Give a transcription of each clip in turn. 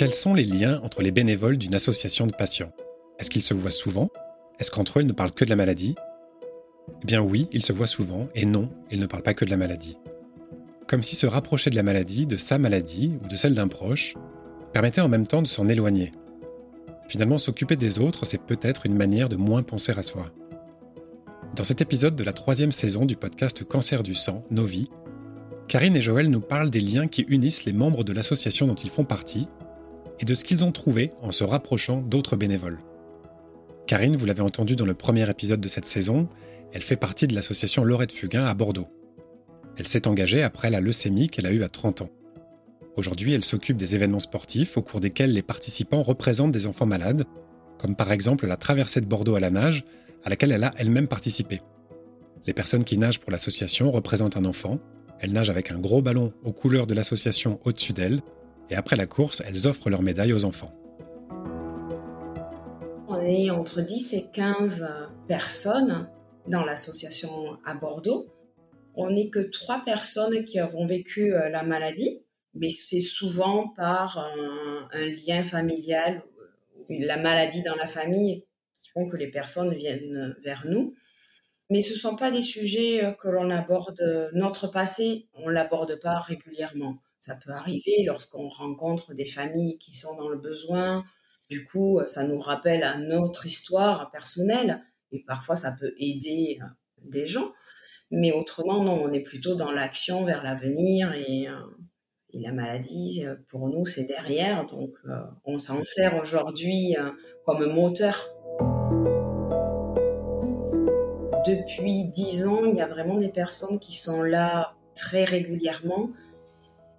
Quels sont les liens entre les bénévoles d'une association de patients? Est-ce qu'ils se voient souvent? Est-ce qu'entre eux, ils ne parlent que de la maladie? Eh bien oui, ils se voient souvent, et non, ils ne parlent pas que de la maladie. Comme si se rapprocher de la maladie, de sa maladie ou de celle d'un proche, permettait en même temps de s'en éloigner. Finalement, s'occuper des autres, c'est peut-être une manière de moins penser à soi. Dans cet épisode de la troisième saison du podcast Cancer du sang, Nos vies, Karine et Joël nous parlent des liens qui unissent les membres de l'association dont ils font partie et de ce qu'ils ont trouvé en se rapprochant d'autres bénévoles. Karine, vous l'avez entendu dans le premier épisode de cette saison, elle fait partie de l'association Lorette Fugain à Bordeaux. Elle s'est engagée après la leucémie qu'elle a eue à 30 ans. Aujourd'hui, elle s'occupe des événements sportifs au cours desquels les participants représentent des enfants malades, comme par exemple la traversée de Bordeaux à la nage, à laquelle elle a elle-même participé. Les personnes qui nagent pour l'association représentent un enfant. Elles nagent avec un gros ballon aux couleurs de l'association au-dessus d'elles, et après la course, elles offrent leur médaille aux enfants. On est entre 10 et 15 personnes dans l'association à Bordeaux. On n'est que trois personnes qui avons vécu euh, la maladie, mais c'est souvent par un, lien familial, la maladie dans la famille qui font que les personnes viennent vers nous. Mais ce ne sont pas des sujets euh, que l'on aborde. Notre passé, on ne l'aborde pas régulièrement. Ça peut arriver lorsqu'on rencontre des familles qui sont dans le besoin. Du coup, ça nous rappelle à notre histoire personnelle et parfois ça peut aider euh, des gens. Mais autrement, non, on est plutôt dans l'action vers l'avenir et, euh, et, la maladie, euh, pour nous, c'est derrière. Donc, on s'en sert aujourd'hui comme moteur. Depuis dix ans, il y a vraiment des personnes qui sont là très régulièrement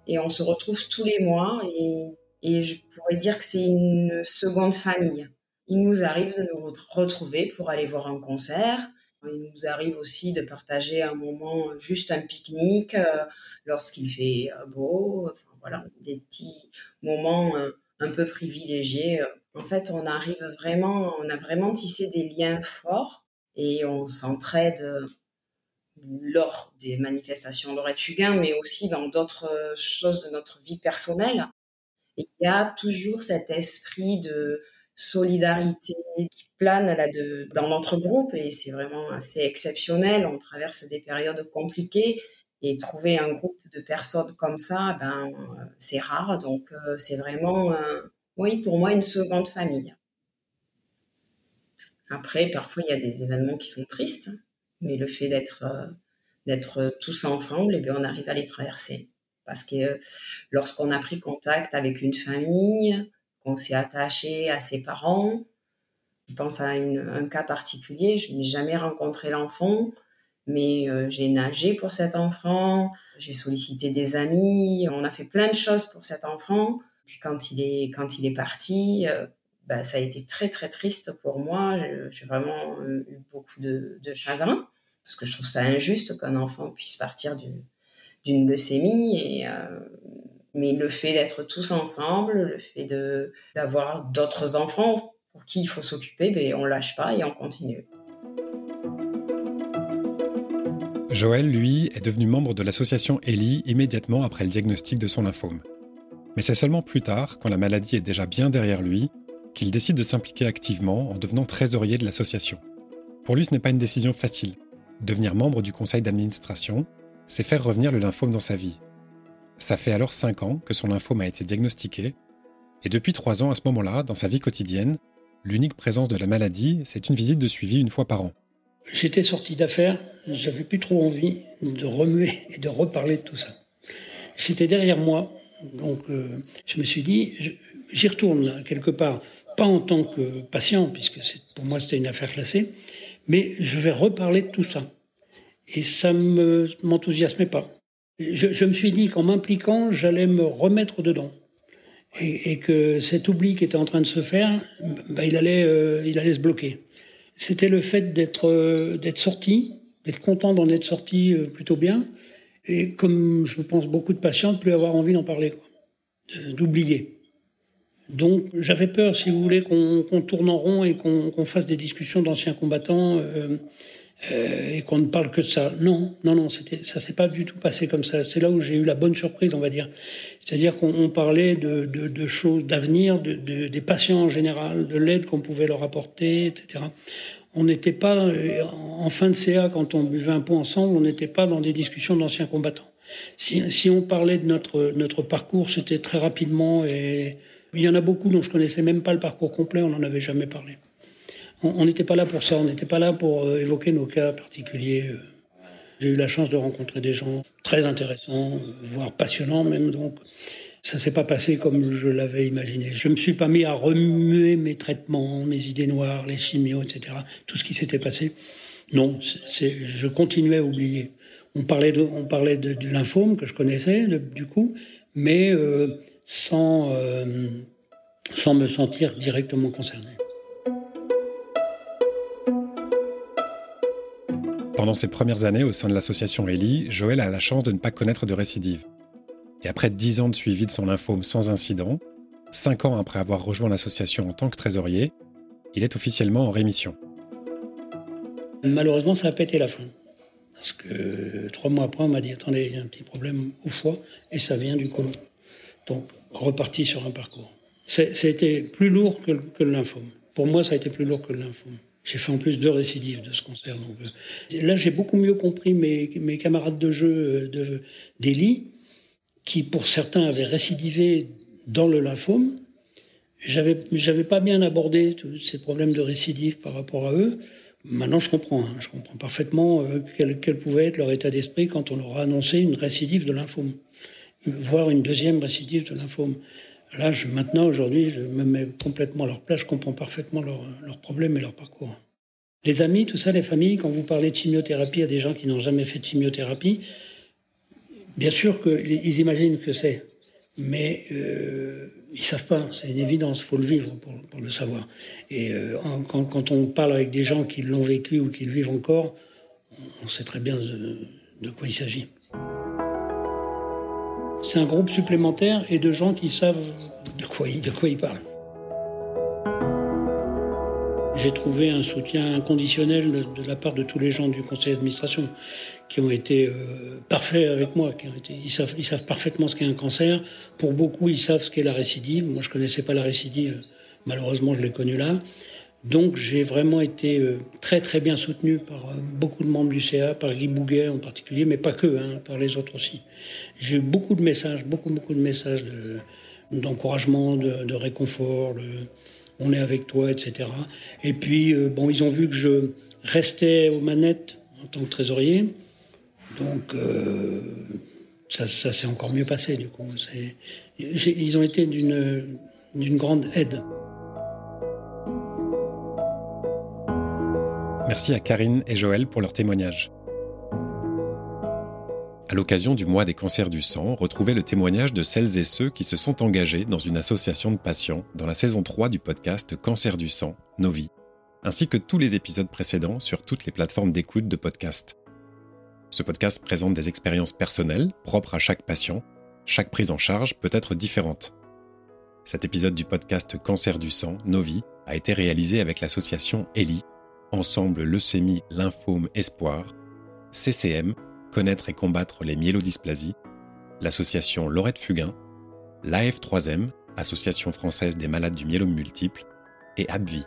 et on se retrouve tous les mois et, je pourrais dire que c'est une seconde famille. Il nous arrive de nous retrouver pour aller voir un concert. Il nous arrive aussi de partager un moment, juste un pique-nique euh, lorsqu'il fait euh, beau. Enfin, voilà, des petits moments euh, un peu privilégiés. En fait, on arrive vraiment, on a vraiment tissé des liens forts et on s'entraide lors des manifestations Lorette Fugain, mais aussi dans d'autres euh, choses de notre vie personnelle. il y a toujours cet esprit de solidarité qui plane là de, dans notre groupe et c'est vraiment assez exceptionnel. On traverse des périodes compliquées et trouver un groupe de personnes comme ça, ben, c'est rare. Donc euh, c'est vraiment, oui, pour moi, une seconde famille. Après, parfois, il y a des événements qui sont tristes mais le fait d'être euh, d'être tous ensemble, et eh bien, on arrive à les traverser. Parce que euh, lorsqu'on a pris contact avec une famille, qu'on s'est attaché à ses parents, je pense à un cas particulier, je n'ai jamais rencontré l'enfant, mais euh, j'ai nagé pour cet enfant, j'ai sollicité des amis, on a fait plein de choses pour cet enfant. Puis quand il est, quand il est parti, bah, ça a été très très triste pour moi. J'ai vraiment eu beaucoup de, de chagrin parce que je trouve ça injuste qu'un enfant puisse partir d'une leucémie. Euh, mais le fait d'être tous ensemble, le fait d'avoir d'autres enfants pour qui il faut s'occuper, ben, on lâche pas et on continue. Joël, lui, est devenu membre de l'association ELI immédiatement après le diagnostic de son lymphome. Mais c'est seulement plus tard, quand la maladie est déjà bien derrière lui, qu'il décide de s'impliquer activement en devenant trésorier de l'association. Pour lui, ce n'est pas une décision facile. Devenir membre du conseil d'administration, c'est faire revenir le lymphome dans sa vie. Ça fait alors 5 ans que son lymphome a été diagnostiqué, et depuis 3 ans à ce moment-là, dans sa vie quotidienne, l'unique présence de la maladie, c'est une visite de suivi une fois par an. J'étais sorti d'affaires, j'avais plus trop envie de remuer et de reparler de tout ça. C'était derrière moi, donc euh, je me suis dit, j'y retourne quelque part, pas en tant que patient, puisque pour moi c'était une affaire classée, mais je vais reparler de tout ça. Et ça ne m'enthousiasmait pas. Je, me suis dit qu'en m'impliquant, j'allais me remettre dedans. Et, que cet oubli qui était en train de se faire, bah, il, allait, euh, il allait se bloquer. C'était le fait d'être euh, sorti, d'être content d'en être sorti euh, plutôt bien, et comme je pense beaucoup de patients, de plus avoir envie d'en parler, d'oublier. Donc j'avais peur, si vous voulez, qu'on tourne en rond et qu'on fasse des discussions d'anciens combattants euh, et qu'on ne parle que de ça. Non, non, non, ça s'est pas du tout passé comme ça. C'est là où j'ai eu la bonne surprise, on va dire. C'est-à-dire qu'on parlait de, de, choses, d'avenir, de, des patients en général, de l'aide qu'on pouvait leur apporter, etc. On n'était pas, euh, en fin de CA, quand on buvait un pot ensemble, on n'était pas dans des discussions d'anciens combattants. Si, si, on parlait de notre, notre parcours, c'était très rapidement et il y en a beaucoup dont je connaissais même pas le parcours complet, on n'en avait jamais parlé on n'était pas là pour ça, on n'était pas là pour euh, évoquer nos cas particuliers. Euh. J'ai eu la chance de rencontrer des gens très intéressants, voire passionnants même, donc ça s'est pas passé comme je l'avais imaginé. Je me suis pas mis à remuer mes traitements, mes idées noires, les chimios, etc. Tout ce qui s'était passé. Non, je continuais à oublier. On parlait de, on parlait de, du lymphome que je connaissais du coup, mais euh, sans, sans me sentir directement concerné. Pendant ses premières années au sein de l'association Eli, Joël a la chance de ne pas connaître de récidive. Et après dix ans de suivi de son lymphome sans incident, cinq ans après avoir rejoint l'association en tant que trésorier, il est officiellement en rémission. Malheureusement, ça a pété la fin. Parce que trois mois après, on m'a dit attendez, il y a un petit problème au foie et ça vient du côlon. Donc, reparti sur un parcours. C'était plus lourd que, que le lymphome. Pour moi, ça a été plus lourd que le lymphome. J'ai fait en plus deux récidives de ce concert. Donc, euh, là, j'ai beaucoup mieux compris mes, camarades de jeu euh, d'Eli, qui pour certains avaient récidivé dans le lymphome. J'avais, j'avais pas bien abordé tous ces problèmes de récidive par rapport à eux. Maintenant, je comprends. Hein. je comprends parfaitement euh, quel, quel, pouvait être leur état d'esprit quand on leur a annoncé une récidive de lymphome, voire une deuxième récidive de lymphome. Là, maintenant, aujourd'hui, je me mets complètement à leur place, je comprends parfaitement leurs problèmes et leur parcours. Les amis, tout ça, les familles, quand vous parlez de chimiothérapie à des gens qui n'ont jamais fait de chimiothérapie, bien sûr qu'ils imaginent que c'est, mais euh, ils ne savent pas, c'est une évidence, il faut le vivre pour, le savoir. Et euh, quand, on parle avec des gens qui l'ont vécu ou qui le vivent encore, on sait très bien de quoi il s'agit. C'est un groupe supplémentaire et de gens qui savent de quoi de quoi ils parlent. J'ai trouvé un soutien inconditionnel de, la part de tous les gens du conseil d'administration qui ont été euh, parfaits avec moi. Ils, savent, ils savent parfaitement ce qu'est un cancer. Pour beaucoup, ils savent ce qu'est la récidive. Moi, je connaissais pas la récidive. Malheureusement, je l'ai connue là. Donc j'ai vraiment été euh, très très bien soutenu par euh, beaucoup de membres du CA, par Guy Bouguet en particulier, mais pas que, hein, par les autres aussi. J'ai eu beaucoup de messages, beaucoup beaucoup de messages d'encouragement, de, réconfort, on est avec toi, etc. Et puis euh, bon, ils ont vu que je restais aux manettes en tant que trésorier, donc ça, ça s'est encore mieux passé du coup. Ils ont été d'une grande aide. Merci à Karine et Joël pour leur témoignage. À l'occasion du mois des cancers du sang, retrouvez le témoignage de celles et ceux qui se sont engagés dans une association de patients dans la saison 3 du podcast Cancer du sang, Nos vies, ainsi que tous les épisodes précédents sur toutes les plateformes d'écoute de podcast. Ce podcast présente des expériences personnelles propres à chaque patient. Chaque prise en charge peut être différente. Cet épisode du podcast Cancer du sang, Nos vies, a été réalisé avec l'association ELI Ensemble Leucémie, Lymphome, Espoir, CCM, Connaître et combattre les myélodysplasies, l'association Laurette Fugain, l'AF3M, Association française des malades du myélome multiple, et ABVI,